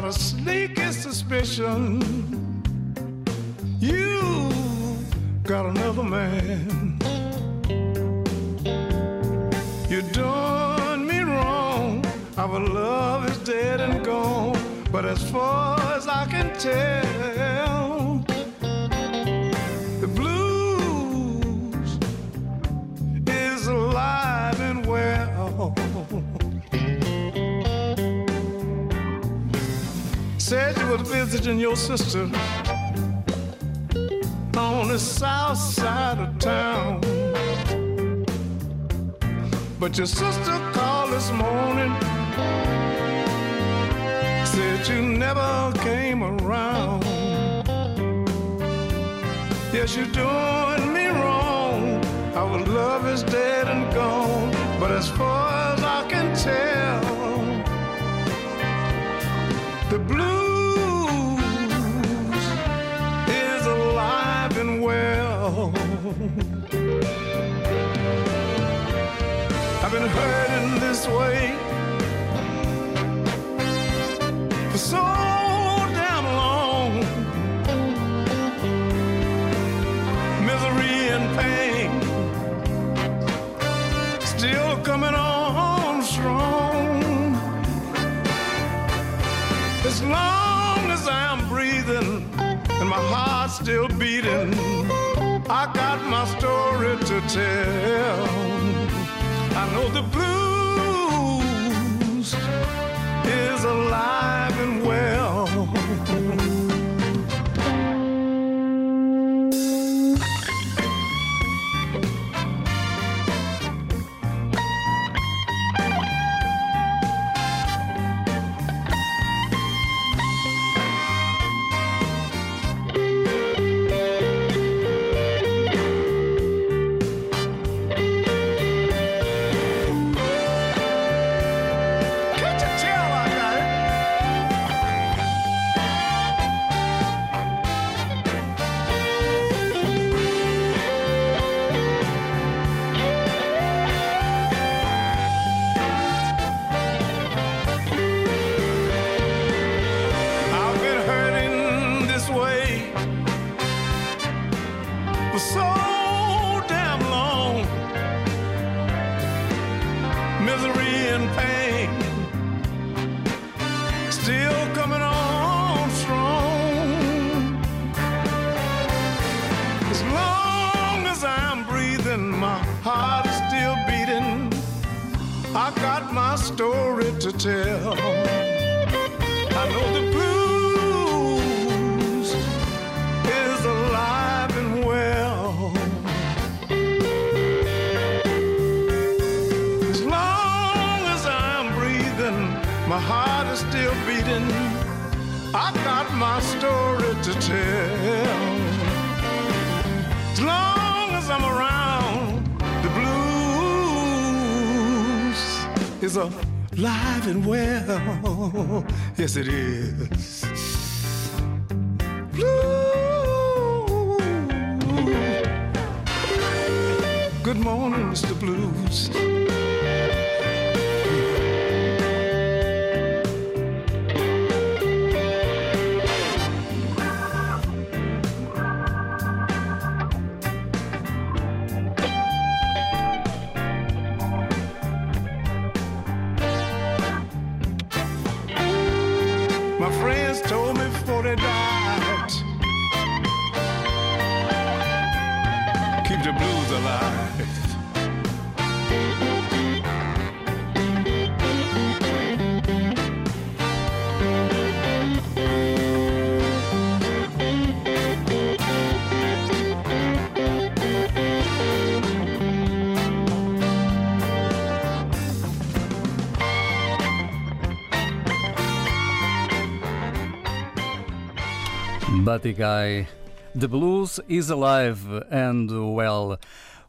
Got a sneaky suspicion you got another man. You done me wrong. Our love is dead and gone. But as far as I can tell, visiting your sister on the south side of town. But your sister called this morning, said you never came around. Yes, you're doing me wrong. Our love is dead and gone. But as far as I can tell, the blues I've been hurting this way for so damn long. Misery and pain still coming on strong. As long as I'm breathing and my heart's still beating, I got my story to tell. Know the alive and well. Yes, it is. Buddy Guy. The Blues is Alive and Well.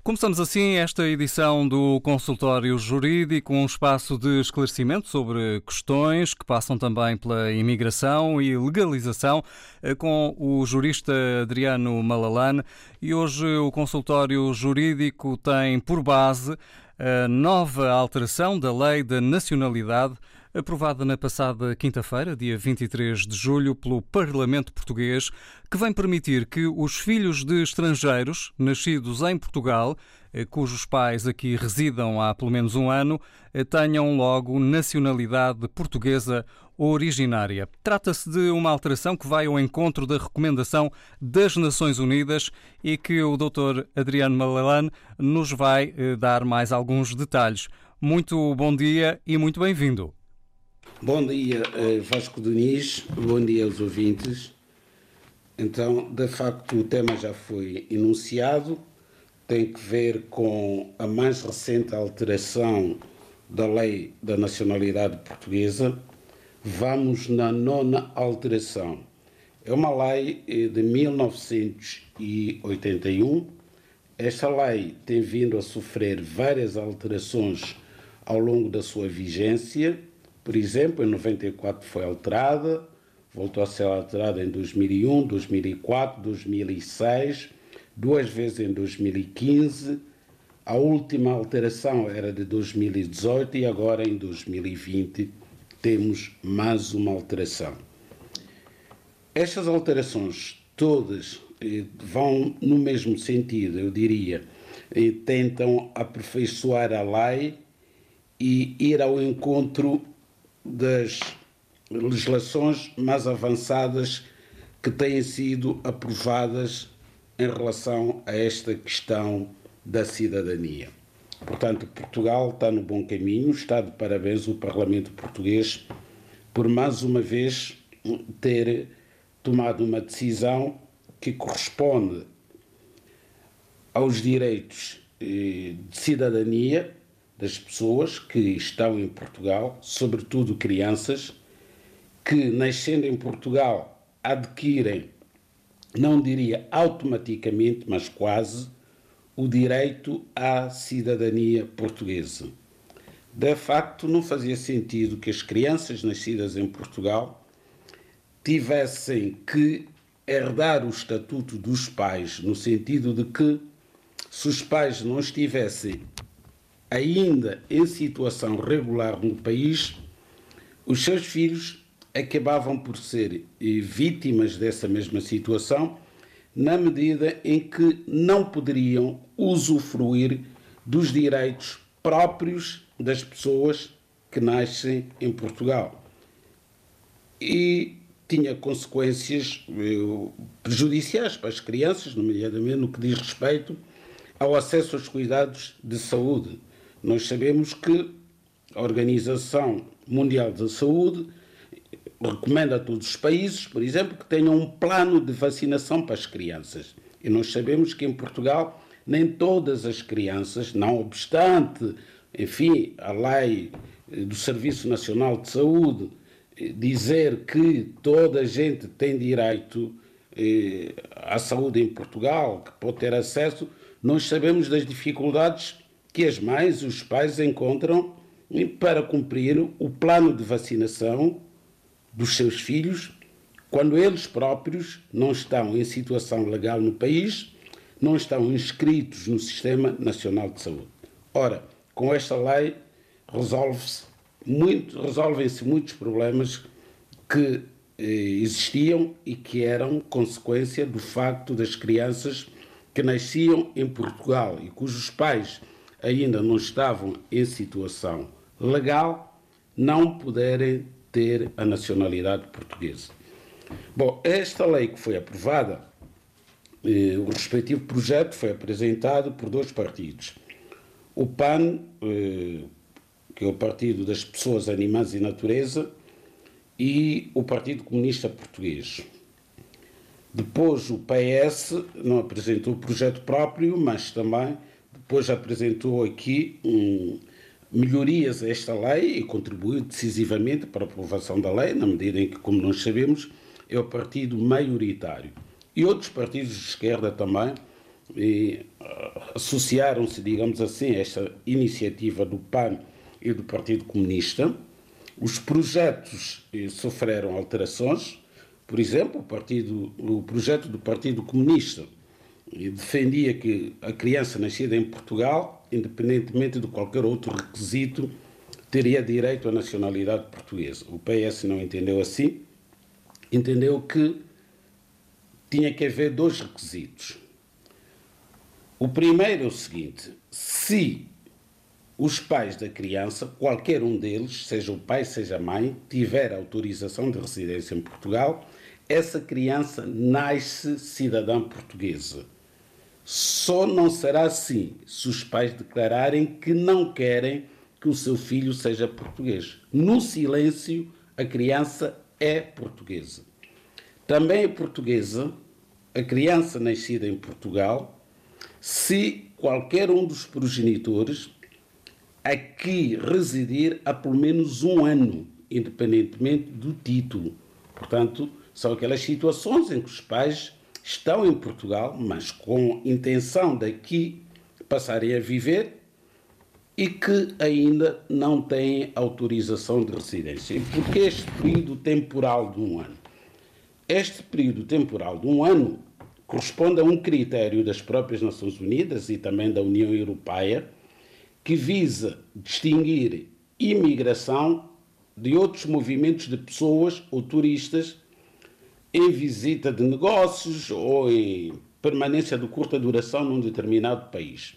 Começamos assim esta edição do Consultório Jurídico, um espaço de esclarecimento sobre questões que passam também pela imigração e legalização, eh, com o jurista Adriano Malalane. E hoje o Consultório Jurídico tem por base a nova alteração da Lei da Nacionalidade aprovada na passada quinta-feira, dia 23 de julho, pelo Parlamento Português, que vem permitir que os filhos de estrangeiros nascidos em Portugal, eh, cujos pais aqui residam há pelo menos um ano, eh, tenham logo nacionalidade portuguesa originária. Trata-se de uma alteração que vai ao encontro da recomendação das Nações Unidas e que o Dr. Adriano Malalane nos vai eh, dar mais alguns detalhes. Muito bom dia e muito bem-vindo. Bom dia, eh, Vasco Diniz, bom dia aos ouvintes. Então, de facto, o tema já foi enunciado, tem que ver com a mais recente alteração da Lei da Nacionalidade Portuguesa. Vamos na nona alteração. É uma lei eh, de 1981. Esta lei tem vindo a sofrer várias alterações ao longo da sua vigência por exemplo, em 94 foi alterada, voltou a ser alterada em 2001, 2004, 2006, duas vezes em 2015. A última alteração era de 2018 e agora em 2020 temos mais uma alteração. Estas alterações todas eh, vão no mesmo sentido, eu diria, e tentam aperfeiçoar a lei e ir ao encontro das legislações mais avançadas que têm sido aprovadas em relação a esta questão da cidadania. Portanto, Portugal está no bom caminho, está de parabéns o Parlamento Português por mais uma vez ter tomado uma decisão que corresponde aos direitos eh, de cidadania das pessoas que estão em Portugal, sobretudo crianças, que nascendo em Portugal adquirem, não diria automaticamente, mas quase, o direito à cidadania portuguesa. De facto, não fazia sentido que as crianças nascidas em Portugal tivessem que herdar o estatuto dos pais, no sentido de que, se os pais não estivessem ainda em situação regular no país, os seus filhos acabavam por ser vítimas dessa mesma situação, na medida em que não poderiam usufruir dos direitos próprios das pessoas que nascem em Portugal. E tinha consequências eh, prejudiciais para as crianças, nomeadamente no que diz respeito ao acesso aos cuidados de saúde, nós sabemos que a Organização Mundial da Saúde recomenda a todos os países, por exemplo, que tenham um plano de vacinação para as crianças. E nós sabemos que em Portugal nem todas as crianças, não obstante, enfim, a lei do Serviço Nacional de Saúde eh, dizer que toda a gente tem direito eh, à saúde em Portugal, que pode ter acesso, nós sabemos das dificuldades que as mães, os pais encontram para cumprir o plano de vacinação dos seus filhos quando eles próprios não estão em situação legal no país, não estão inscritos no Sistema Nacional de Saúde. Ora, com esta lei resolve-se muito, resolvem-se muitos problemas que eh, existiam e que eram consequência do facto das crianças que nasciam em Portugal e cujos pais ainda não estavam em situação legal não puderem ter a nacionalidade portuguesa. Bom, esta lei que foi aprovada, eh, o respectivo projeto foi apresentado por dois partidos. O PAN, eh, que é o Partido das Pessoas, Animais e Natureza, e o Partido Comunista Português. Depois o PS não apresentou o projeto próprio, mas também depois apresentou aqui um, melhorias a esta lei e contribuiu decisivamente para a aprovação da lei, na medida em que, como nós sabemos, é o partido maioritário. E outros partidos de esquerda também uh, associaram-se, digamos assim, a esta iniciativa do PAN e do Partido Comunista. Os projetos eh, sofreram alterações. Por exemplo, o, partido, o projeto do Partido Comunista defendia que a criança nascida em Portugal, independentemente de qualquer outro requisito, teria direito à nacionalidade portuguesa. O PS não entendeu assim, entendeu que tinha que haver dois requisitos. O primeiro é o seguinte: se os pais da criança, qualquer um deles, seja o pai, seja a mãe, tiver autorização de residência em Portugal, essa criança nasce cidadã portuguesa. Só não será assim se os pais declararem que não querem que o seu filho seja português. No silêncio, a criança é portuguesa. Também é portuguesa a criança nascida em Portugal se qualquer um dos progenitores aqui residir há pelo menos um ano, independentemente do título. Portanto, são aquelas situações em que os pais estão em Portugal, mas com intenção daqui passarem a viver e que ainda não têm autorização de residência. E por que este período temporal de um ano? Este período temporal de um ano corresponde a um critério das próprias Nações Unidas e também da União Europeia que visa distinguir imigração de outros movimentos de pessoas ou turistas em visita de negócios ou em permanência de curta duração num determinado país.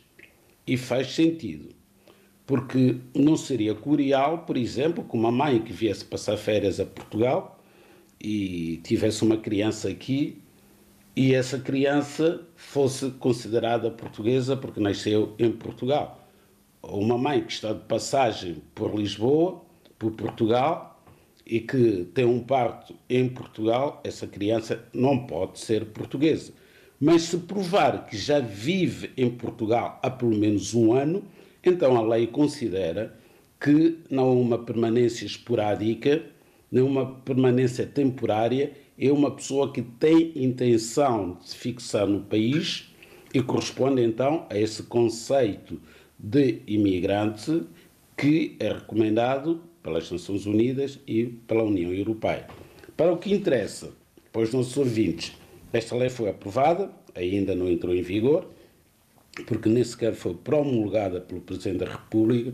E faz sentido, porque não seria curial, por exemplo, que uma mãe que viesse passar férias a Portugal e tivesse uma criança aqui e essa criança fosse considerada portuguesa porque nasceu em Portugal uma mãe que está de passagem por Lisboa, por Portugal, e que tem um parto em Portugal, essa criança não pode ser portuguesa. Mas se provar que já vive em Portugal há pelo menos um ano, então a lei considera que não é uma permanência esporádica, nem uma permanência temporária, é uma pessoa que tem intenção de se fixar no país e corresponde então a esse conceito de imigrante que é recomendado pelas Nações Unidas e pela União Europeia. Para o que interessa para os nossos ouvintes, esta lei foi aprovada, ainda não entrou em vigor, porque nem sequer foi promulgada pelo Presidente da República,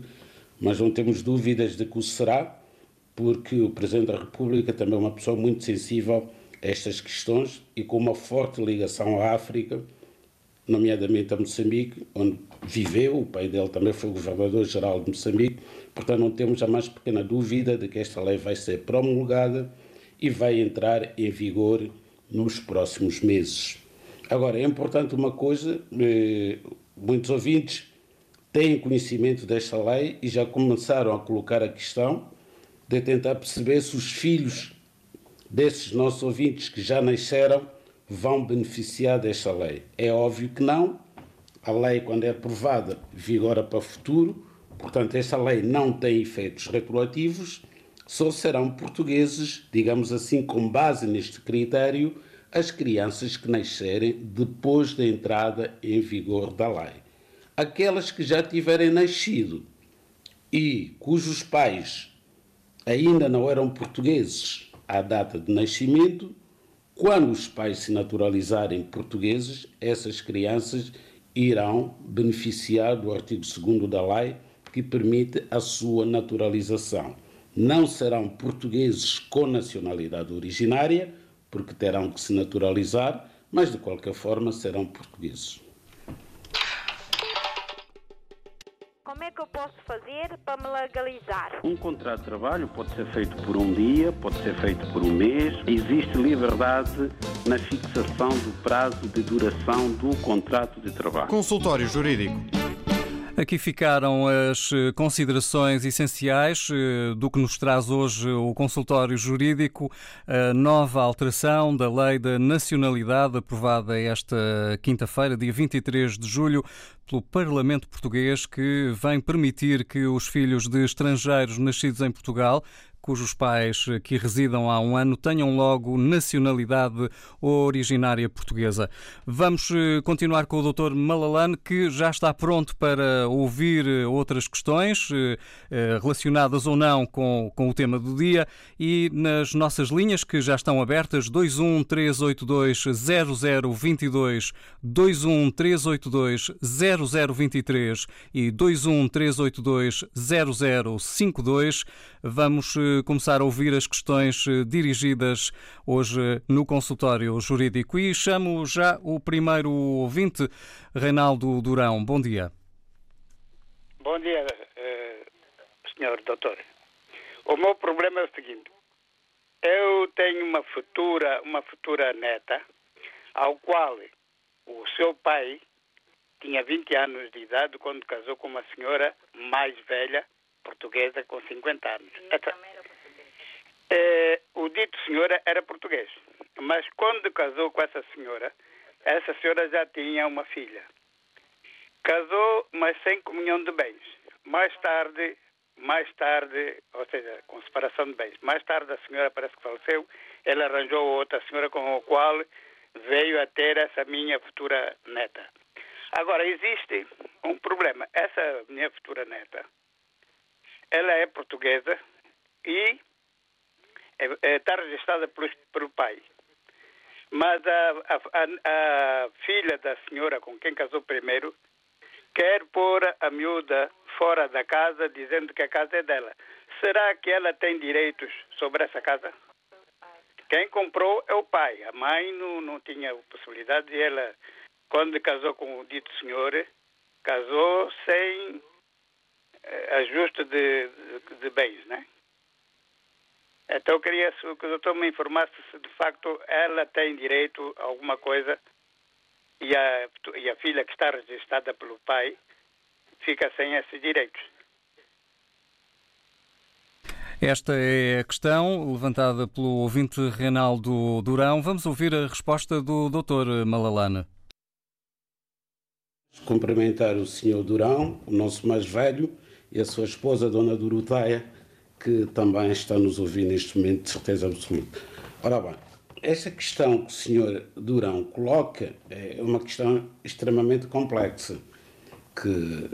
mas não temos dúvidas de que o será, porque o Presidente da República também é uma pessoa muito sensível a estas questões e com uma forte ligação à África, nomeadamente a Moçambique, onde viveu, o pai dele também foi governador-geral de Moçambique, portanto não temos a mais pequena dúvida de que esta lei vai ser promulgada e vai entrar em vigor nos próximos meses. Agora, é importante uma coisa, eh, muitos ouvintes têm conhecimento desta lei e já começaram a colocar a questão de tentar perceber se os filhos desses nossos ouvintes que já nasceram vão beneficiar desta lei. É óbvio que não, a lei, quando é aprovada, vigora para o futuro, portanto, esta lei não tem efeitos retroativos, só serão portugueses, digamos assim, com base neste critério, as crianças que nascerem depois da entrada em vigor da lei. Aquelas que já tiverem nascido e cujos pais ainda não eram portugueses à data de nascimento, quando os pais se naturalizarem portugueses, essas crianças irão beneficiar do artigo 2 da lei que permite a sua naturalização. Não serão portugueses com nacionalidade originária, porque terão que se naturalizar, mas de qualquer forma serão portugueses. Como é que eu posso fazer para me legalizar? Um contrato de trabalho pode ser feito por um dia, pode ser feito por um mês. Existe liberdade na fixação do prazo de duração do contrato de trabalho. Consultório Jurídico. Aqui ficaram as eh, considerações essenciais eh, do que nos traz hoje o consultório jurídico, a nova alteração da Lei da Nacionalidade, aprovada esta quinta-feira, dia 23 de julho, pelo Parlamento Português, que vem permitir que os filhos de estrangeiros nascidos em Portugal cujos pais que residam há um ano tenham logo nacionalidade originária portuguesa. Vamos eh, continuar com o Dr. Malalane, que já está pronto para ouvir eh, outras questões eh, relacionadas ou não com, com o tema do dia e nas nossas linhas que já estão abertas 21 382 0022 21 382 0023 e 21 382 0052. Vamos começar a ouvir as questões eh, dirigidas hoje no consultório jurídico e chamo já o primeiro ouvinte, Reinaldo Durão. Bom dia. Bom dia, eh, senhor doutor. O meu problema é o seguinte. Eu tenho uma futura, uma futura neta, ao qual o seu pai tinha 20 anos de idade quando casou com uma senhora mais velha, portuguesa, com 50 anos. Então, é, o dito senhora era português, mas quando casou com essa senhora, essa senhora já tinha uma filha. Casou, mas sem comunhão de bens. Mais tarde, mais tarde, ou seja, com separação de bens. Mais tarde a senhora parece que faleceu, ela arranjou outra senhora com a qual veio a ter essa minha futura neta. Agora, existe um problema. Essa minha futura neta, ela é portuguesa e está registrada pelo, pelo pai. Mas a, a, a, a, filha da senhora com quem casou primeiro quer pôr a miúda fora da casa, dizendo que a casa é dela. Será que ela tem direitos sobre essa casa? Quem comprou é o pai. A mãe não, não tinha possibilidade e ela quando casou com o dito senhor, casou sem eh, ajuste de, de, de, bens, né? Então eu queria que o doutor me informasse se de facto ela tem direito a alguma coisa e a, e a filha que está registrada pelo pai fica sem esses direitos. Esta é a questão levantada pelo ouvinte Reinaldo Durão. Vamos ouvir a resposta do Dr. Malalane. Cumprimentar o senhor Durão, o nosso mais velho, e a sua esposa, Dona Doroteia, que também está nos ouvindo neste momento, de certeza absoluta. Ora bem, essa questão que o senhor Durão coloca é uma questão extremamente complexa, que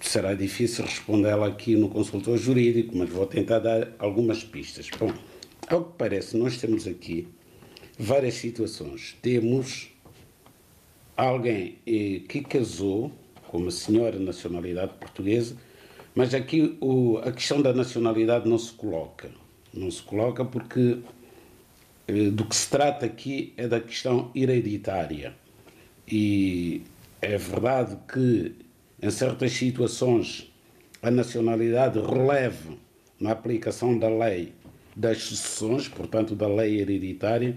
será difícil respondê-la aqui no consultor jurídico, mas vou tentar dar algumas pistas. Bom, ao que parece, nós temos aqui várias situações. Temos alguém eh, que casou com uma senhora de nacionalidade portuguesa, mas aqui o, a questão da nacionalidade não se coloca. Não se coloca porque eh, do que se trata aqui é da questão hereditária. E é verdade que em certas situações a nacionalidade releva na aplicação da lei das sucessões, portanto da lei hereditária,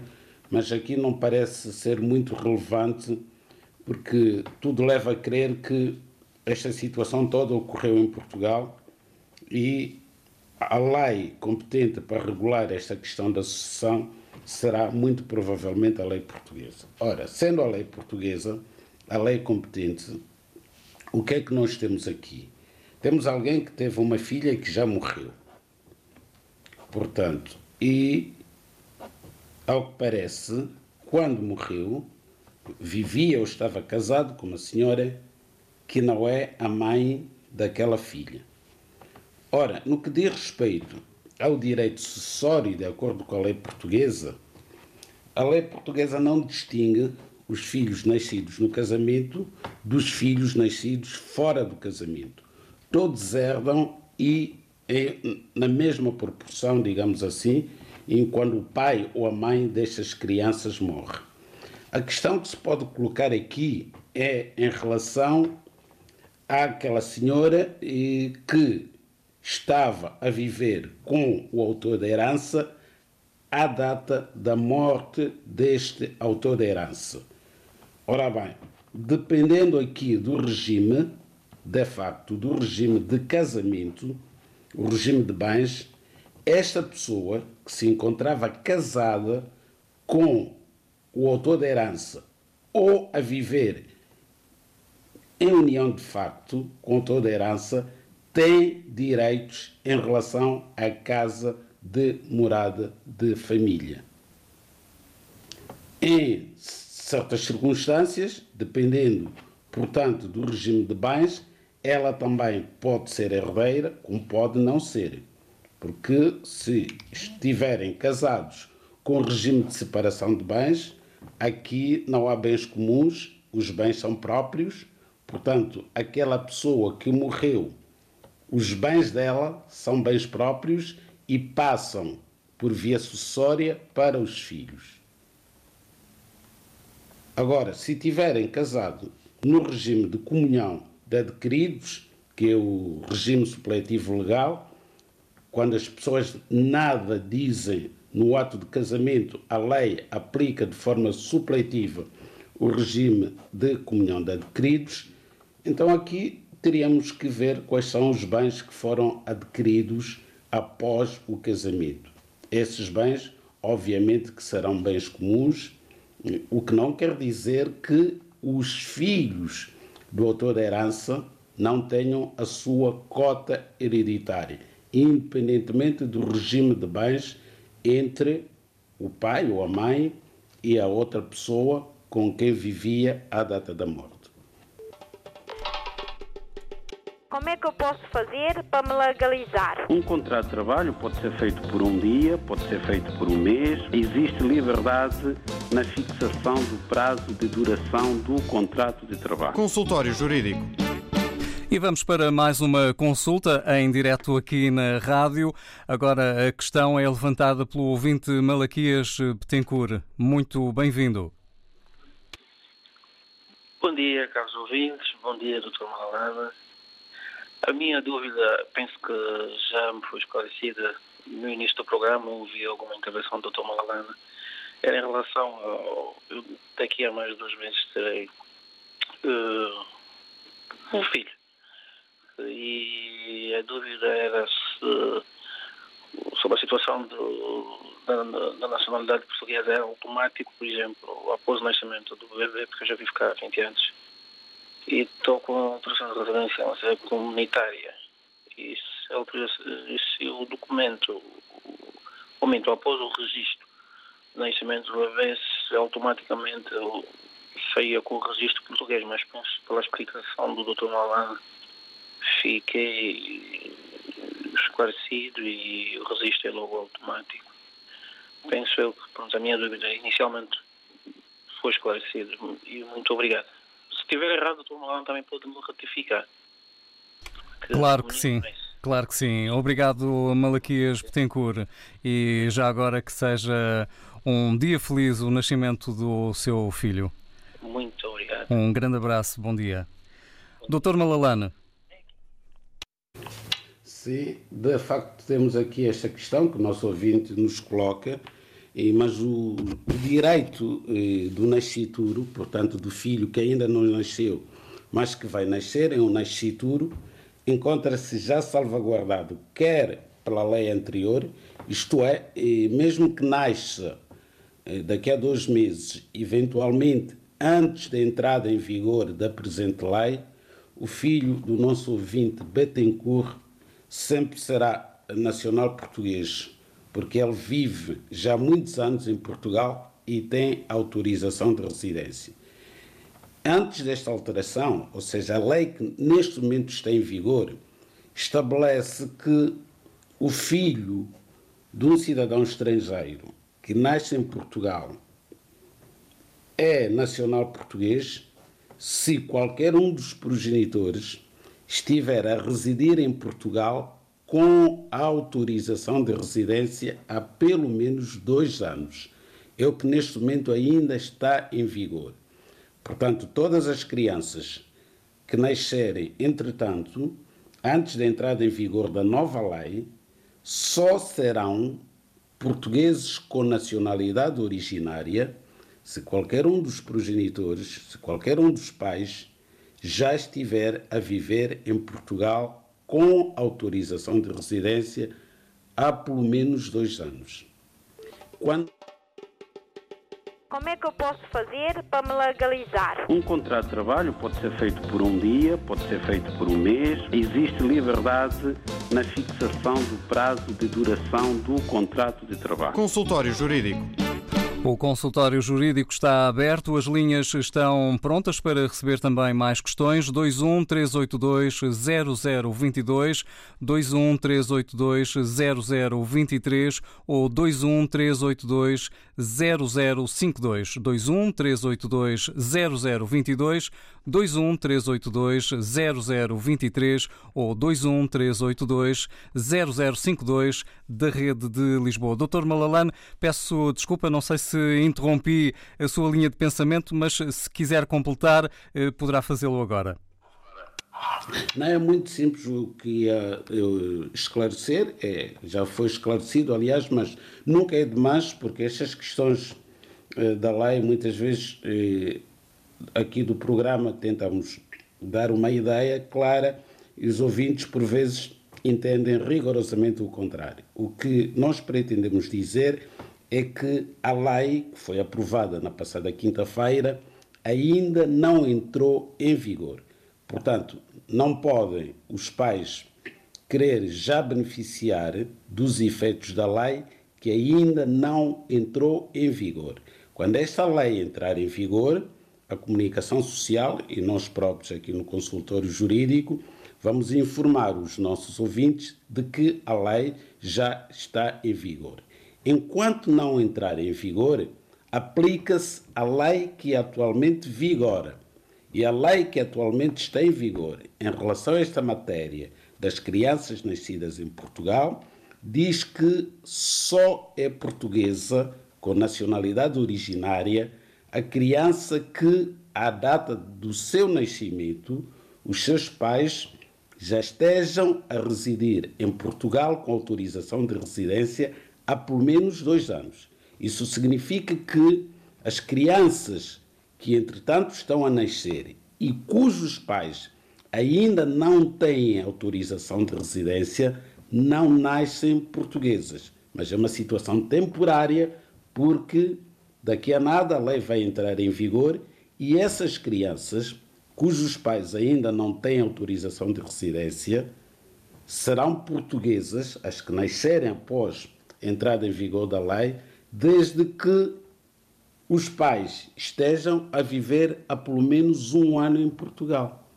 mas aqui não parece ser muito relevante porque tudo leva a crer que esta situação toda ocorreu em Portugal e a lei competente para regular esta questão da sucessão será muito provavelmente a lei portuguesa. Ora, sendo a lei portuguesa a lei competente, o que é que nós temos aqui? Temos alguém que teve uma filha que já morreu. Portanto, e ao que parece, quando morreu, vivia ou estava casado com uma senhora que não é a mãe daquela filha. Ora, no que diz respeito ao direito sucessório, de acordo com a lei portuguesa, a lei portuguesa não distingue os filhos nascidos no casamento dos filhos nascidos fora do casamento. Todos herdam e na mesma proporção, digamos assim, enquanto o pai ou a mãe destas crianças morre. A questão que se pode colocar aqui é em relação àquela senhora que estava a viver com o autor da herança à data da morte deste autor da herança. Ora bem, dependendo aqui do regime, de facto, do regime de casamento, o regime de bens, esta pessoa que se encontrava casada com o autor da herança ou a viver em união de facto com o autor da herança tem direitos em relação à casa de morada de família. Em certas circunstâncias, dependendo, portanto, do regime de bens, ela também pode ser herdeira, como pode não ser. Porque se estiverem casados com regime de separação de bens, aqui não há bens comuns, os bens são próprios, portanto, aquela pessoa que morreu, os bens dela são bens próprios e passam por via sucessória para os filhos. Agora, se tiverem casado no regime de comunhão de adquiridos, que é o regime supletivo legal, quando as pessoas nada dizem no ato de casamento, a lei aplica de forma supletiva o regime de comunhão de adquiridos, então aqui teríamos que ver quais são os bens que foram adquiridos após o casamento. Esses bens, obviamente, que serão bens comuns, o que não quer dizer que os filhos do autor da herança não tenham a sua cota hereditária, independentemente do regime de bens entre o pai ou a mãe e a outra pessoa com quem vivia à data da morte. Como é que eu posso fazer para me legalizar? Um contrato de trabalho pode ser feito por um dia, pode ser feito por um mês. Existe liberdade na fixação do prazo de duração do contrato de trabalho. Consultório Jurídico. E vamos para mais uma consulta em direto aqui na rádio. Agora a questão é levantada pelo ouvinte Malaquias Betancourt. Muito bem-vindo. Bom dia, caros ouvintes. Bom dia, Dr. Malala. A minha dúvida, penso que já me foi esclarecida no início do programa, ouvi alguma intervenção do Dr. Malalana, era em relação ao. Eu, daqui a mais de dois meses terei uh, um filho. E a dúvida era se sobre a situação do, da, da, nacionalidade portuguesa é automático, por exemplo, após o nascimento do bebê, porque eu já vi ficar 20 anos e estou com a autorização de residência mas é comunitária. E se, se o documento, o momento após o registro de nascimento do bebê, automaticamente saía com o registro português, mas penso pela explicação do Dr. Malan fiquei esclarecido e o registro é logo automático. Penso eu que pronto, a minha dúvida inicialmente foi esclarecida e muito obrigado estiver errado, o Dr. Malão também pode me ratificar. Que claro que sim. Claro que sim. Obrigado, Malaquias Betancourt. E já agora que seja um dia feliz o nascimento do seu filho. Muito obrigado. Um grande abraço, bom dia. Doutor Malalana. Sim, de facto temos aqui esta questão que o nosso ouvinte nos coloca mas o, o direito eh, do nascituro, portanto do filho que ainda não nasceu, mas que vai nascer em um nascituro, encontra-se já salvaguardado, quer pela lei anterior, isto é, eh, mesmo que nasça eh, daqui a dois meses, eventualmente antes da entrada em vigor da presente lei, o filho do nosso ouvinte Betancourt sempre será nacional português porque ele vive já muitos anos em Portugal e tem autorização de residência. Antes desta alteração, ou seja, a lei que neste momento está em vigor, estabelece que o filho de um cidadão estrangeiro que nasce em Portugal é nacional português se qualquer um dos progenitores estiver a residir em Portugal com autorização de residência há pelo menos dois anos. É o que neste momento ainda está em vigor. Portanto, todas as crianças que nascerem, entretanto, antes da entrada em vigor da nova lei, só serão portugueses com nacionalidade originária se qualquer um dos progenitores, se qualquer um dos pais já estiver a viver em Portugal com autorização de residência há pelo menos dois anos. Quando Como é que eu posso fazer para me legalizar? Um contrato de trabalho pode ser feito por um dia, pode ser feito por um mês. Existe liberdade na fixação do prazo de duração do contrato de trabalho. Consultório Jurídico. O consultório jurídico está aberto, as linhas estão prontas para receber também mais questões. 21 382 0022, 21 382 0023 ou 21 382 0052, 21 382 0022, 21 382 0023 ou 21 382 0052 da rede de Lisboa. Doutor Malalane, peço desculpa, não sei se interrompi a sua linha de pensamento, mas se quiser completar, eh, poderá fazê-lo agora. Não é muito simples o que ia esclarecer, é, já foi esclarecido, aliás, mas nunca é demais, porque estas questões eh, da lei, muitas vezes, eh, aqui do programa, tentamos dar uma ideia clara e os ouvintes, por vezes, entendem rigorosamente o contrário. O que nós pretendemos dizer é que a lei, que foi aprovada na passada quinta-feira, ainda não entrou em vigor. Portanto, não podem os pais querer já beneficiar dos efeitos da lei que ainda não entrou em vigor. Quando esta lei entrar em vigor, a comunicação social e nós próprios aqui no consultório jurídico vamos informar os nossos ouvintes de que a lei já está em vigor. Enquanto não entrar em vigor, aplica-se a lei que atualmente vigora. E a lei que atualmente está em vigor em relação a esta matéria das crianças nascidas em Portugal diz que só é portuguesa com nacionalidade originária a criança que, à data do seu nascimento, os seus pais já estejam a residir em Portugal com autorização de residência há pelo menos dois anos. Isso significa que as crianças que, entretanto, estão a nascer e cujos pais ainda não têm autorização de residência, não nascem portuguesas. Mas é uma situação temporária, porque daqui a nada a lei vai entrar em vigor e essas crianças, cujos pais ainda não têm autorização de residência, serão portuguesas, as que nascerem após entrada em vigor da lei, desde que os pais estejam a viver há pelo menos um ano em Portugal.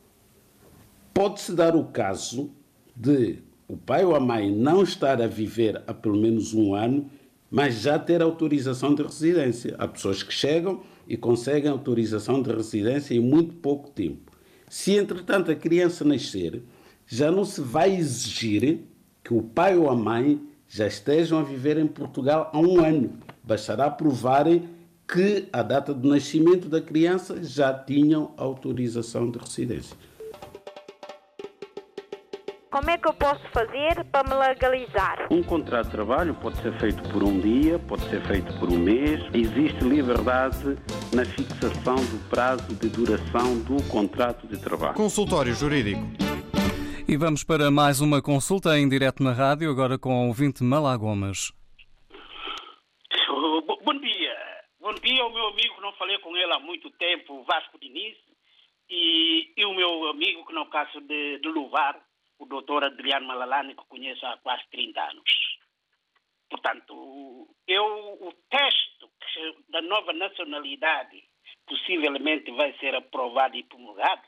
Pode-se dar o caso de o pai ou a mãe não estar a viver há pelo menos um ano, mas já ter autorização de residência. Há pessoas que chegam e conseguem autorização de residência em muito pouco tempo. Se, entretanto, a criança nascer, já não se vai exigir que o pai ou a mãe já estejam a viver em Portugal há um ano. Bastará provarem que, à data do nascimento da criança, já tinham autorização de residência. Como é que eu posso fazer para me legalizar? Um contrato de trabalho pode ser feito por um dia, pode ser feito por um mês. Existe liberdade na fixação do prazo de duração do contrato de trabalho. Consultório Jurídico. E vamos para mais uma consulta em direto na rádio, agora com o ouvinte Malagomas. Bom dia. Bom dia ao meu amigo não falei com ele há muito tempo, Vasco Diniz, e, e o meu amigo que não canso de, de louvar, o doutor Adriano Malalane, que conheço há quase 30 anos. Portanto, eu, o texto da nova nacionalidade possivelmente vai ser aprovado e promulgado,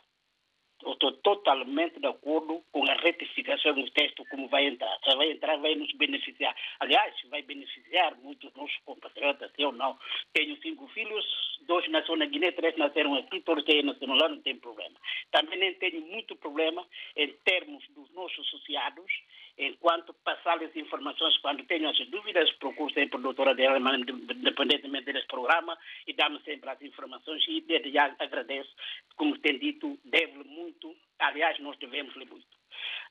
eu estou totalmente de acordo com a retificação do texto como vai entrar. Se vai entrar, vai nos beneficiar. Aliás, vai beneficiar muitos nossos compatriotas. Eu não. Tenho cinco filhos, dois nasceram na Guiné, três nasceram aqui, todos têm nasceram lá, não tem problema. Também nem tenho muito problema em termos dos nossos associados, enquanto passar-lhes informações quando tenho as dúvidas, procuro sempre o doutor Adela, independentemente desse programa, e dá-me sempre as informações e desde já agradeço, como tem dito, deve muito, aliás, nós devemos-lhe muito.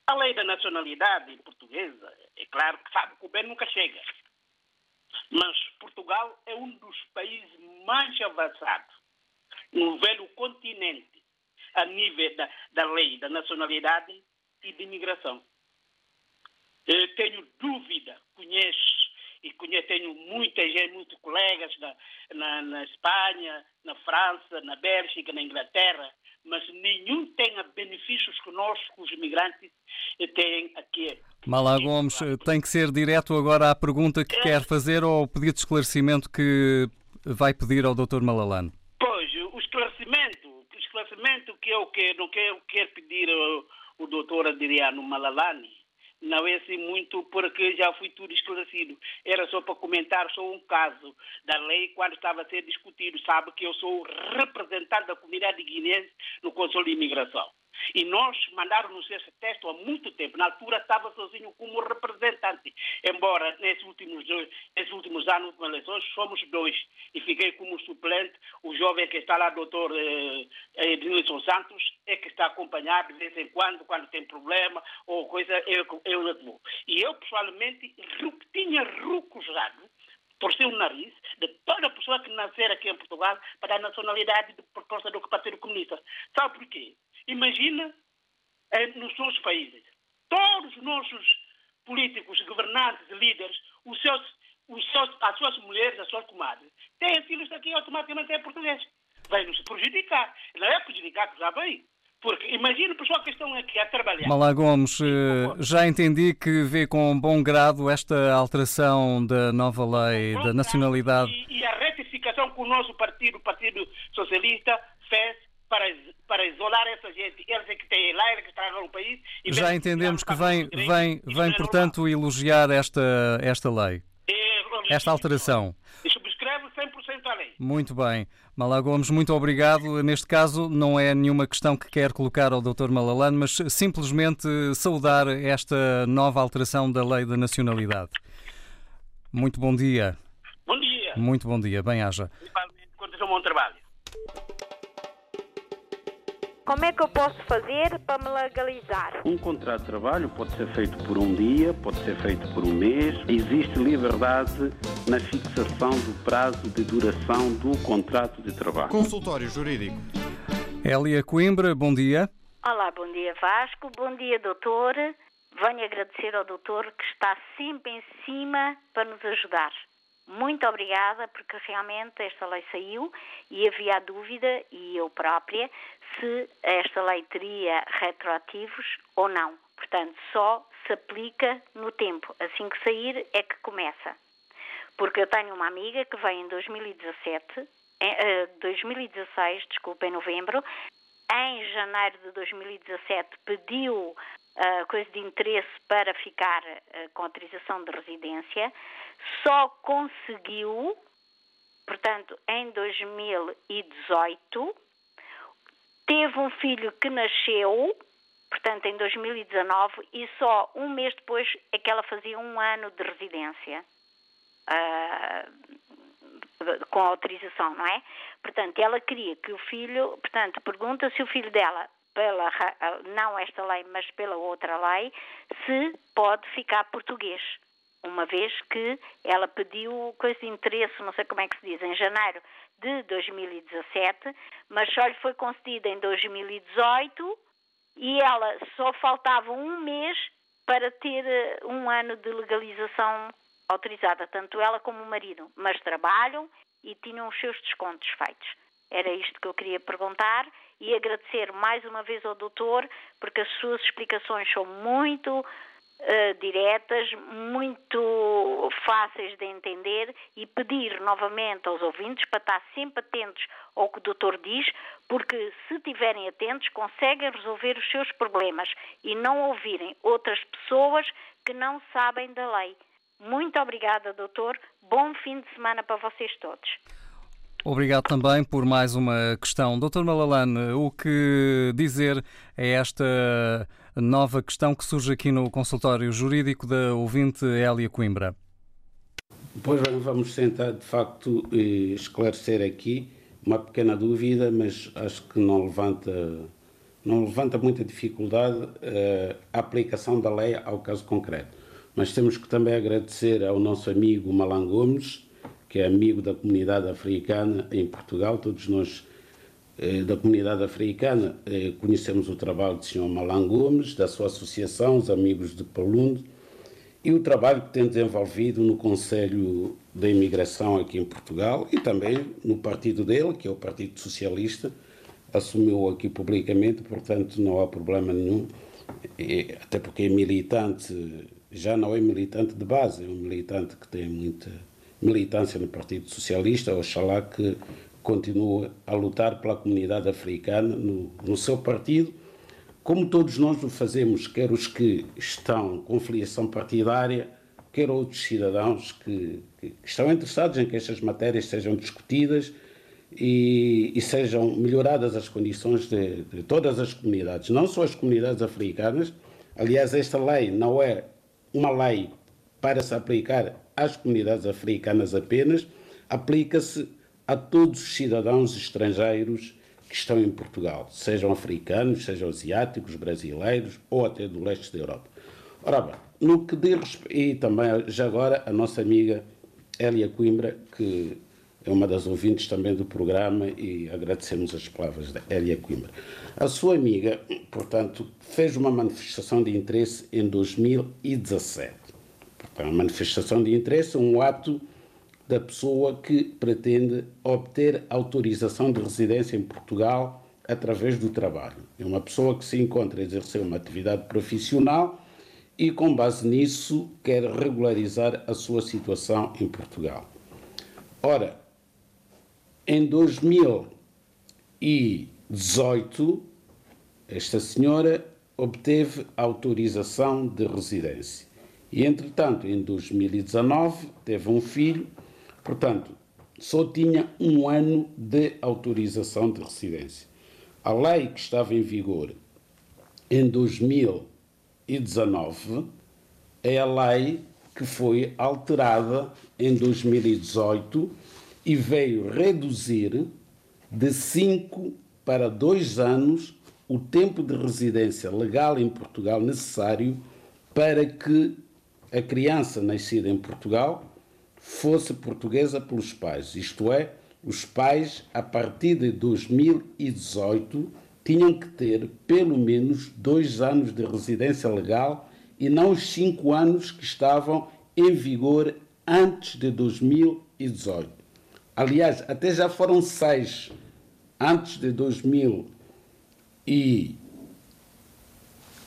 A lei da nacionalidade portuguesa, é claro que sabe que o bem nunca chega. Mas Portugal é um dos países mais avançados no velho continente a nível da, da lei da nacionalidade e de imigração. Eu tenho dúvida, conheço e conheço, tenho muita gente, muito colega colegas na, na, na Espanha, na França, na Bélgica, na Inglaterra, mas nenhum tem benefícios que nós, os imigrantes, têm aqui. Malá Gomes, tem que ser direto agora à pergunta que é. quer fazer ou ao pedido de esclarecimento que vai pedir ao Dr. Malalane? Pois, o esclarecimento, o esclarecimento que eu quero, que eu quero pedir ao, ao Dr. Adriano Malalane não é assim muito porque já foi tudo esclarecido. Era só para comentar só um caso da lei quando estava a ser discutido. Sabe que eu sou representante da comunidade guinense no Conselho de Imigração. E nós mandaram-nos esse texto há muito tempo. Na altura estava sozinho como representante. Embora nesses últimos, dois, nesses últimos anos de eleições somos dois. E fiquei como suplente. O jovem que está lá, doutor eh, Edilson Santos, é que está a acompanhar de vez em quando, quando tem problema ou coisa, eu, eu levo. E eu, pessoalmente, tinha recusado por seu nariz de toda pessoa que nascer aqui em Portugal para a nacionalidade de proposta do Partido Comunista. Sabe porquê? Imagina eh, nos nossos países, todos os nossos políticos, governantes, líderes, os seus, os seus, as suas mulheres, as suas comadres, têm filhos aqui automaticamente é português. Vai nos prejudicar. Não é prejudicar que já vem. Porque imagina pessoal que estão aqui a trabalhar. Malá Gomes, eh, já entendi que vê com bom grado esta alteração da nova lei da nacionalidade. E, e a retificação que o nosso partido, o Partido Socialista, fez para, para isolar essa gente. Eles é que têm lá, eles que estão no país. Já entendemos que vem, vem, vem portanto, elogiar esta, esta lei, esta alteração. E subscreve 100% a lei. Muito bem. Malá Gomes, muito obrigado. Neste caso, não é nenhuma questão que quer colocar ao Dr. Malalane, mas simplesmente saudar esta nova alteração da lei da nacionalidade. Muito bom dia. Bom dia. Muito bom dia. Bem-haja. Principalmente quando um bom trabalho. Como é que eu posso fazer para me legalizar? Um contrato de trabalho pode ser feito por um dia, pode ser feito por um mês. Existe liberdade na fixação do prazo de duração do contrato de trabalho. Consultório Jurídico. Elia Coimbra, bom dia. Olá, bom dia Vasco, bom dia doutor. Venho agradecer ao doutor que está sempre em cima para nos ajudar. Muito obrigada, porque realmente esta lei saiu e havia a dúvida, e eu própria, se esta lei teria retroativos ou não. Portanto, só se aplica no tempo. Assim que sair é que começa. Porque eu tenho uma amiga que veio em 2017, em, uh, 2016, desculpa, em novembro, em janeiro de 2017 pediu uh, coisa de interesse para ficar uh, com autorização de residência, só conseguiu, portanto, em 2018, teve um filho que nasceu, portanto, em 2019, e só um mês depois é que ela fazia um ano de residência. Uh, com autorização, não é? Portanto, ela queria que o filho, portanto, pergunta se o filho dela, pela não esta lei, mas pela outra lei, se pode ficar português. Uma vez que ela pediu coisa de interesse, não sei como é que se diz, em janeiro de 2017, mas só lhe foi concedida em 2018 e ela só faltava um mês para ter eh, um ano de legalização autorizada, tanto ela como o marido, mas trabalham e tinham os seus descontos feitos. Era isto que eu queria perguntar e agradecer mais uma vez ao doutor, porque as suas explicações são muito uh, diretas, muito fáceis de entender e pedir novamente aos ouvintes para estar sempre atentos ao que o doutor diz, porque se estiverem atentos conseguem resolver os seus problemas e não ouvirem outras pessoas que não sabem da lei. Muito obrigada, doutor. Bom fim de semana para vocês todos. Obrigado também por mais uma questão. Doutor Malalane, o que dizer é esta nova questão que surge aqui no consultório jurídico da ouvinte Hélia Coimbra? Pois bem, vamos tentar de facto esclarecer aqui uma pequena dúvida, mas acho que não levanta, não levanta muita dificuldade eh, a aplicação da lei ao caso concreto. Mas temos que também agradecer ao nosso amigo Malan Gomes, que é amigo da comunidade africana em Portugal. Todos nós eh, da comunidade africana eh, conhecemos o trabalho do Sr. Malan Gomes, da sua associação, os Amigos de Palundo, e o trabalho que tem desenvolvido no Conselho da Imigração aqui em Portugal e também no partido dele, que é o Partido Socialista, assumiu aqui publicamente, portanto não há problema nenhum, até porque é militante, já não é militante de base, é um militante que tem muita militância no Partido Socialista, oxalá que continue a lutar pela comunidade africana no, no seu partido, como todos nós o fazemos, quer os que estão com filiação partidária, quer outros cidadãos que, que estão interessados em que estas matérias sejam discutidas e, e sejam melhoradas as condições de, de, todas as comunidades, não só as comunidades africanas. Aliás, esta lei não é uma lei para se aplicar às comunidades africanas apenas, aplica-se a todos os cidadãos estrangeiros que estão em Portugal, sejam africanos, sejam asiáticos, brasileiros ou até do leste da Europa. Ora bem, no que diz e também já agora a nossa amiga Elia Coimbra, que é uma das ouvintes também do programa e agradecemos as palavras da Elia Coimbra. A sua amiga, portanto, fez uma manifestação de interesse em 2017. Portanto, uma manifestação de interesse, um ato da pessoa que pretende obter autorização de residência em Portugal através do trabalho. É uma pessoa que se encontra a exercer uma atividade profissional e, com base nisso, quer regularizar a sua situação em Portugal. Ora, em 2018, esta senhora obteve autorização de residência. E, entretanto, em 2019, teve um filho, portanto, só tinha um ano de autorização de residência. A lei que estava em vigor em 2019 é a lei que foi alterada em 2018 e veio reduzir de 5 para 2 anos o tempo de residência legal em Portugal necessário para que a criança nascida em Portugal fosse portuguesa pelos pais, isto é, os pais, a partir de 2018, tinham que ter pelo menos dois anos de residência legal e não os cinco anos que estavam em vigor antes de 2018. Aliás, até já foram seis antes de 2000 e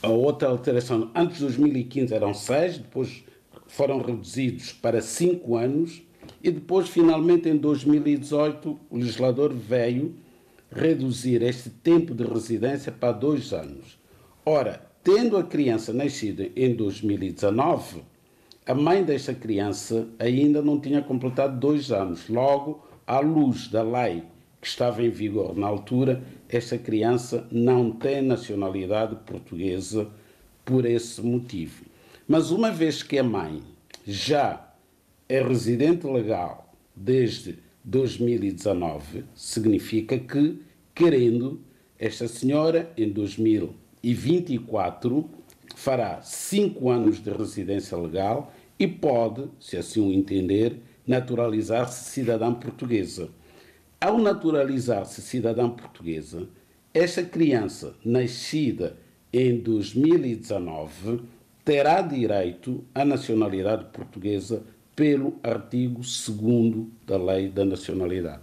a outra alteração, antes de 2015 eram seis, depois foram reduzidos para cinco anos e depois, finalmente, em 2018, o legislador veio reduzir este tempo de residência para dois anos. Ora, tendo a criança nascido em 2019, a mãe desta criança ainda não tinha completado dois anos. Logo, à luz da lei que estava em vigor na altura, esta criança não tem nacionalidade portuguesa por esse motivo. Mas uma vez que a mãe já é residente legal desde 2019, significa que, querendo, esta senhora em 2024 fará cinco anos de residência legal e pode, se assim o entender, naturalizar-se cidadã portuguesa. Ao naturalizar-se cidadã portuguesa, esta criança nascida em 2019 terá direito à nacionalidade portuguesa pelo artigo 2 da Lei da Nacionalidade.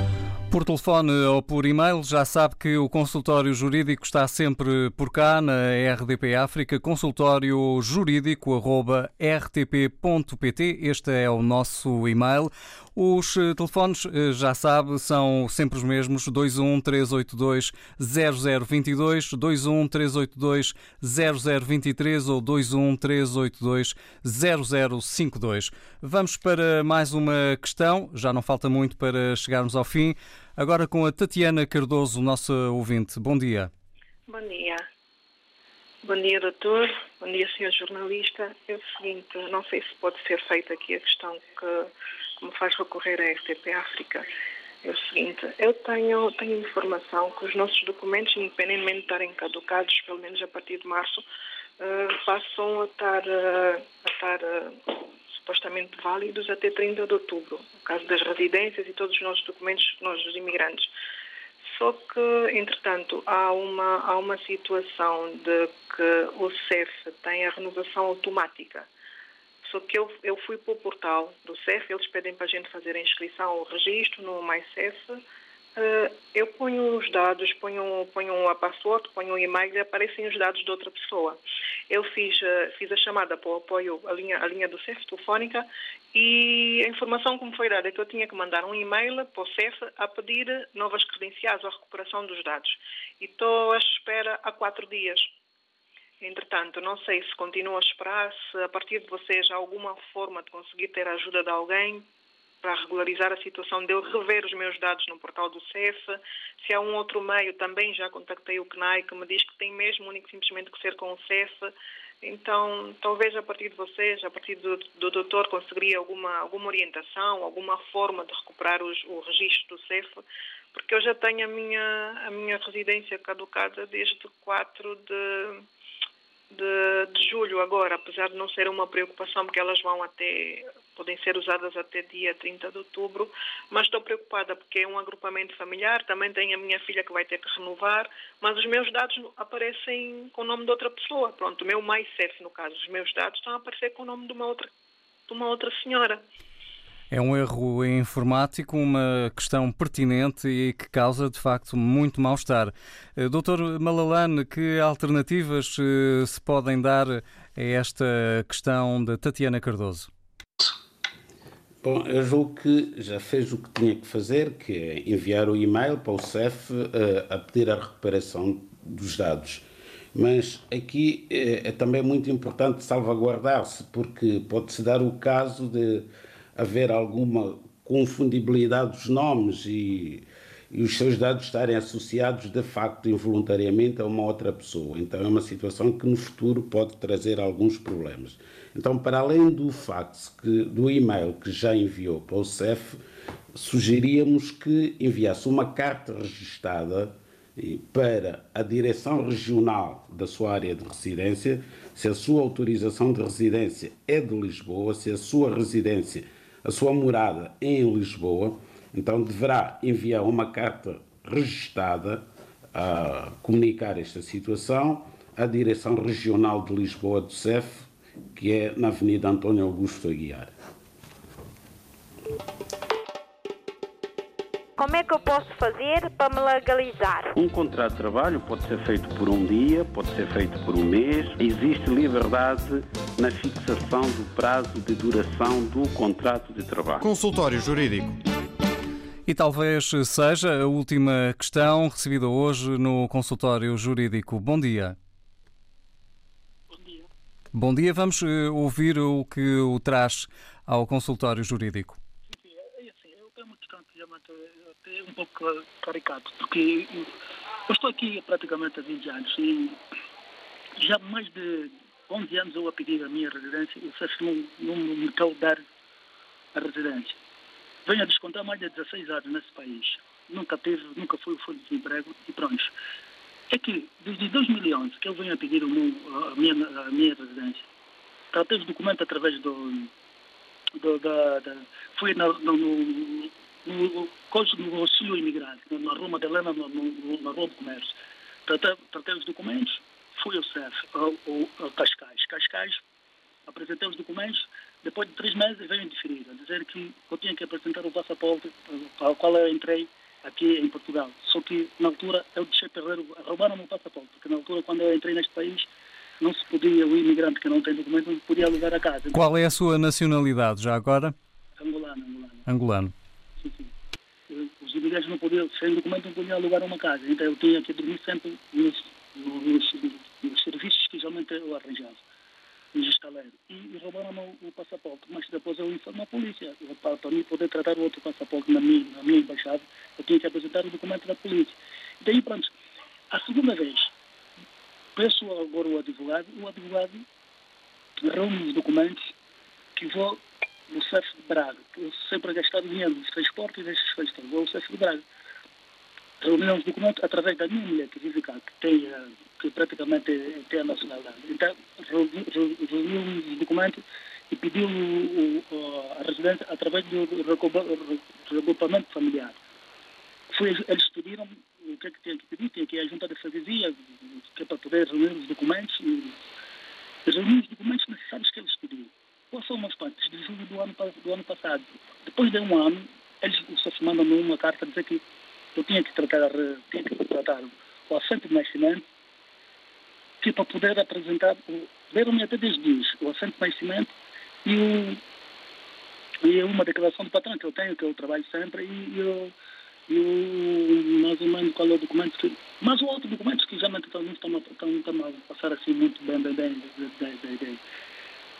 Por telefone ou por e-mail, já sabe que o consultório jurídico está sempre por cá na RDP África, consultório. Este é o nosso e-mail. Os eh, telefones, eh, já sabe, são sempre os mesmos: 21 382 0022, 21 382 0023 ou 21 382 0052. Vamos para mais uma questão, já não falta muito para chegarmos ao fim. Agora com a Tatiana Cardoso, nossa ouvinte. Bom dia. Bom dia. Bom dia, doutor. Bom dia, senhor jornalista. É o seguinte, não sei se pode ser feita aqui a questão que que me faz recorrer à RTP África é o seguinte, eu tenho, tenho informação que os nossos documentos, independentemente de estarem caducados, pelo menos a partir de março, uh, passam a estar, uh, a estar uh, supostamente válidos até 30 de outubro, no caso das residências e todos os nossos documentos, nós os imigrantes. Só que, entretanto, há uma, há uma situação de que o CEF tem a renovação automática. Só que eu, eu fui para o portal do CEF, eles pedem para a gente fazer a inscrição, o registro no MyCEF. Uh, eu ponho os dados, ponho, ponho a password, ponho o e-mail e aparecem os dados de outra pessoa. Eu fiz, uh, fiz a chamada para o apoio, a linha, a linha do CEF telefónica, e a informação que me foi dada é que eu tinha que mandar um e-mail para o CEF a pedir novas credenciais ou a recuperação dos dados. E estou à espera há quatro dias. Entretanto, não sei se continuo a esperar, se a partir de vocês há alguma forma de conseguir ter a ajuda de alguém para regularizar a situação de eu rever os meus dados no portal do CEF. Se há um outro meio, também já contactei o CNAI, que me diz que tem mesmo único simplesmente que ser com o CEF. Então, talvez a partir de vocês, a partir do, do doutor, conseguiria alguma, alguma orientação, alguma forma de recuperar os, o registro do CEF, porque eu já tenho a minha, a minha residência caducada desde 4 de de, de, julho agora, apesar de não ser uma preocupação, porque elas vão até, podem ser usadas até dia 30 de outubro, mas estou preocupada porque é um agrupamento familiar, também tenho a minha filha que vai ter que renovar, mas os meus dados aparecem com o nome de outra pessoa. Pronto, o meu mais no caso, os meus dados estão a aparecer com o nome de uma outra, de uma outra senhora. É um erro informático, uma questão pertinente e que causa, de facto, muito mal-estar. Eh, doutor Malalane, que alternativas eh, se podem dar a esta questão da Tatiana Cardoso? Bom, eu julgo que já fez o que tinha que fazer, que é enviar o e-mail para o CEF eh, a pedir a recuperação dos dados. Mas aqui é também muito importante salvaguardar-se, porque pode-se dar o caso de haver alguma confundibilidade dos nomes e, e os seus dados estarem associados de facto involuntariamente a uma outra pessoa. Então é uma situação que no futuro pode trazer alguns problemas. Então, para além do fax, que, do e-mail que já enviou para o CEF, sugeríamos que enviasse uma carta registada para a direção regional da sua área de residência, se a sua autorização de residência é de Lisboa, se a sua residência a sua morada em Lisboa, então deverá enviar uma carta registada a comunicar esta situação à Direção Regional de Lisboa do CEF, que é na Avenida António Augusto Aguiar. Como é que eu posso fazer para me legalizar? Um contrato de trabalho pode ser feito por um dia, pode ser feito por um mês. Existe liberdade na fixação do prazo de duração do contrato de trabalho. Consultório Jurídico. E talvez seja a última questão recebida hoje no consultório jurídico. Bom dia. Bom dia. Bom dia. Vamos eh, ouvir o que o traz ao consultório jurídico. Sim, sim. É assim, eu tenho uma questão que já é um pouco caricato, porque eu estou aqui praticamente há 20 anos e já mais de 11 anos eu a pedir a minha residência e CEF não, não me quer dar a residência. Venho a descontar mais de 16 anos nesse país. Nunca teve, nunca fui fundo de e pronto. É que desde 2011 que eu venho a pedir meu, a, minha, a minha residência, tratei o documento através do, do da, da, fui no, no, no no, no auxílio imigrante, na Madalena, no, no, na Rua do Comércio. Tratei, tratei os documentos, fui ao CEF, ao, ao, ao Cascais. Cascais, apresentei os documentos, depois de três meses veio indiferir, a dizer que eu tinha que apresentar o passaporte para o qual eu entrei aqui em Portugal. Só que, na altura, eu deixei perder, roubaram o passaporte, porque na altura, quando eu entrei neste país, não se podia, o imigrante que não tem documento, não podia alugar a casa. Qual é a sua nacionalidade, já agora? Angolano, angolano. Angolano. Imigrantes não podiam, sem documento, não podiam alugar uma casa. Então eu tinha que dormir sempre nos, nos, nos serviços que geralmente eu arranjava, nos estaleiros. E, e roubaram o, o, passaporte. Mas depois eu informo a polícia. Para, para mim poder tratar o outro passaporte na minha, na minha embaixada, eu tinha que apresentar o documento da polícia. E daí, pronto, a segunda vez, peço agora o advogado, o advogado reúne os documentos que vou do CEF de Braga. Eu sempre a gastar dinheiro nos transportes e nesses festas. Vou ao CEF de Braga. Reunimos os documentos através da minha mulher que vive cá, que, tem, eh, que praticamente tem a nacionalidade. Então, reunimos os documentos e pediu a residência através do regrupamento familiar. Foi, eles pediram o que é que tinha que pedir, tinha que ir à junta de freguesia, que é para poder reunir os documentos e reunir os documentos necessários que eles pediram. São os pontos? De julho do ano, do ano passado. Depois de um ano, eles se mandam uma carta dizer que eu tinha que tratar, tinha que tratar o assento de nascimento, que é para poder apresentar, deram-me até 10 dias, o assento de nascimento e, o, e uma declaração de patrão que eu tenho, que eu trabalho sempre, e e mais ou menos qual é o documento que. Mas o outro documento que já não estão, estão, a passar assim muito bem, bem, bem, bem, bem, bem. E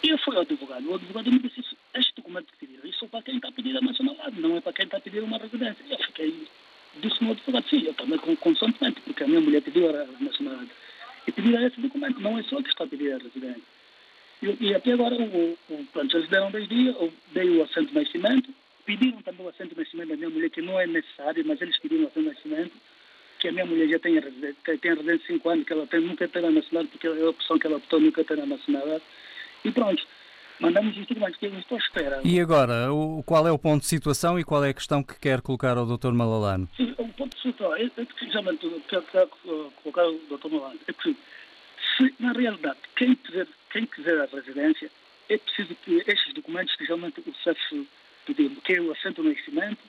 eu fui ao advogado. O advogado me disse: Este documento que pediram, isso é para quem está a pedir a nacionalidade, não é para quem está a pedir uma residência. Eu fiquei. Disse no advogado: Sim, eu também constantemente, porque a minha mulher pediu a nacionalidade. E pediram esse documento, não é só que está a pedir a residência. E, e até agora, o, o, pronto, eles deram dois dias, eu dei o assento de nascimento, pediram também o assento de nascimento da minha mulher, que não é necessário, mas eles pediram o assento de nascimento, que a minha mulher já tem, tem, tem residência de 5 anos, que ela tem, nunca terá nacionalidade, porque é a opção que ela optou, nunca terá nacionalidade. E pronto, mandamos isto mais que eu estou à espera. E agora, o, qual é o ponto de situação e qual é a questão que quer colocar ao Dr. Malalano? Sim, o ponto de situação, é, é precisamente o que eu quero colocar ao Dr. Malalano, é que se, na realidade, quem quiser, quem quiser a residência, é preciso que estes documentos que realmente o CEF pediu, que é o assento no nascimento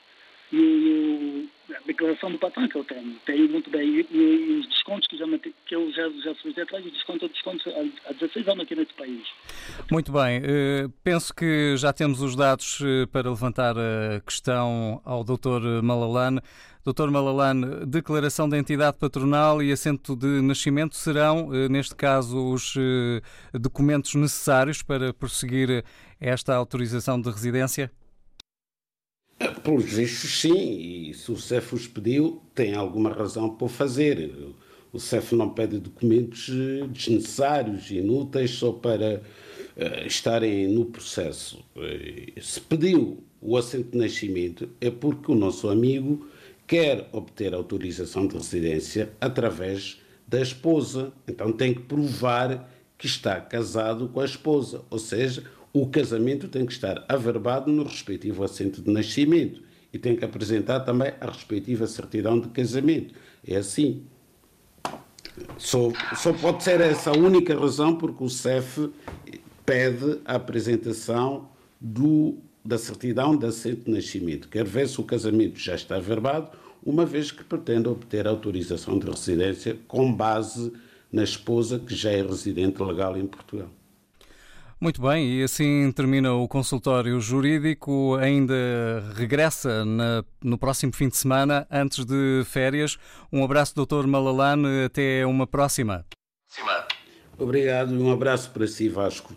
e a declaração do patrão que eu tenho. Tenho muito bem. E, e os descontos que, já, que eu já, já fiz atrás, os descontos, descontos há 16 anos aqui neste país. Muito bem. Uh, penso que já temos os dados uh, para levantar a questão ao Dr. Malalane. Dr. Malalane, declaração de entidade patronal e assento de nascimento serão, uh, neste caso, os documentos necessários para prosseguir esta autorização de residência? Pelos vistos, sim, e se o CEF os pediu, tem alguma razão para o fazer. O CEF não pede documentos eh, desnecessários, inúteis, só para uh, estarem no processo. Eh, se pediu o assento de nascimento, é porque o nosso amigo quer obter autorização de residência através da esposa. Então tem que provar que está casado com a esposa, ou seja, o casamento tem que estar averbado no respectivo assento de nascimento e tem que apresentar também a respectiva certidão de casamento. É assim. Só, só pode ser essa a única razão porque o CEF pede a apresentação do, da certidão de assento de nascimento. Quer ver se o casamento já está averbado, uma vez que pretende obter autorização de residência com base na esposa que já é residente legal em Portugal. Muito bem, e assim termina o consultório jurídico. Ainda regressa na, no próximo fim de semana, antes de férias. Um abraço, Dr. Malalane. Até uma próxima. Obrigado e um abraço para si, Vasco.